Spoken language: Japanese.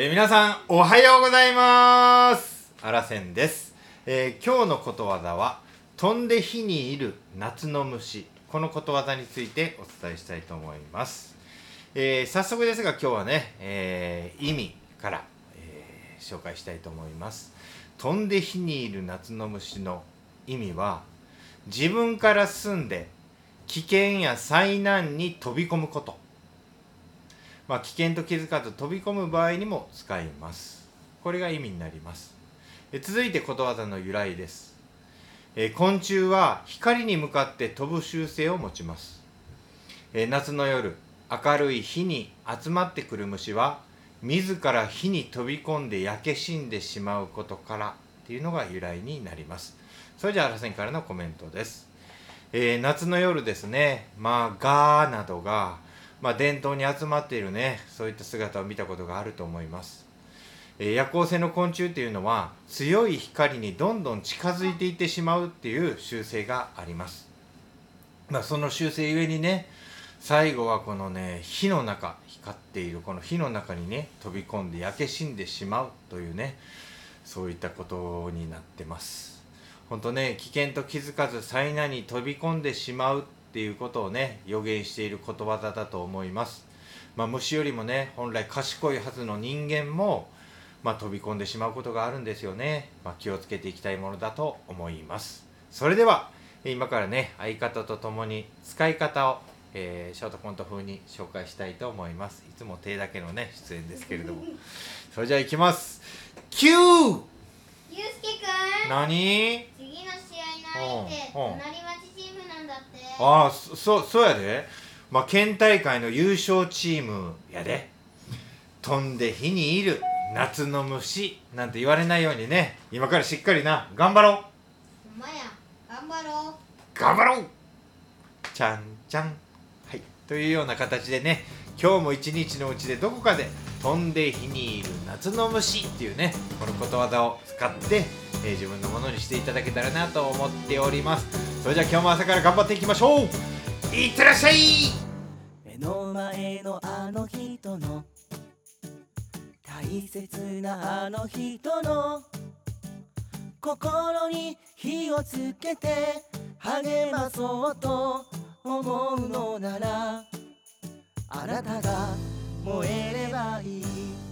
えー皆さんおはようございます。あらせんです、えー今日のことわざは飛んで火にいる夏の虫。このことわざについてお伝えしたいと思います、えー早速ですが今日はね、え意味から、え紹介したいと思います。飛んで火にいる夏の虫の意味は自分から進んで危険や災難に飛び込むこと。まあ、危険と気づかず飛び込む場合にも使います。これが意味になります。え続いてことわざの由来です。え昆虫は光に向かって飛ぶ習性を持ちます。え夏の夜明るい火に集まってくる虫は自ら火に飛び込んで焼け死んでしまうことからっていうのが由来になります。それじゃあらせんからのコメントです。えー夏の夜ですね、まあ、ガーなどが、まあ、伝統に集まっているね、そういった姿を見たことがあると思います。え夜行性の昆虫っていうのは、強い光にどんどん近づいていってしまうっていう習性があります。まあ、その習性ゆえにね、最後はこのね、火の中、光っているこの火の中にね、飛び込んで焼け死んでしまうというね、そういったことになってます。本当ね危険と気づかず災難に飛び込んでしまうっていうことをね予言していることわざだと思います、まあ、虫よりもね本来賢いはずの人間も、まあ、飛び込んでしまうことがあるんですよね、まあ、気をつけていきたいものだと思います。それでは今からね相方と共に使い方を、えーショートコント風に紹介したいと思います。いつも手だけのね出演ですけれども。それじゃあいきます。9ゆうすけくん何？次の試合の相手うんうん。隣町ああそそそうやで。まあ県大会の優勝チームやで。飛んで火にいる夏の虫なんて言われないようにね。今からしっかりな頑張ろう。ほんまや。頑張ろう。頑張ろう。ちゃんちゃん。はい。というような形でね今日も一日のうちでどこかで飛んで火にいる夏の虫っていうねこのことわざを使って、えー自分のものにしていただけたらなと思っておりますそれじゃあ今日も朝から頑張っていきましょう。いってらっしゃい。目の前のあの人の。大切なあの人の。心に火をつけて。励まそうと。思うのなら。あなたが燃えればいい。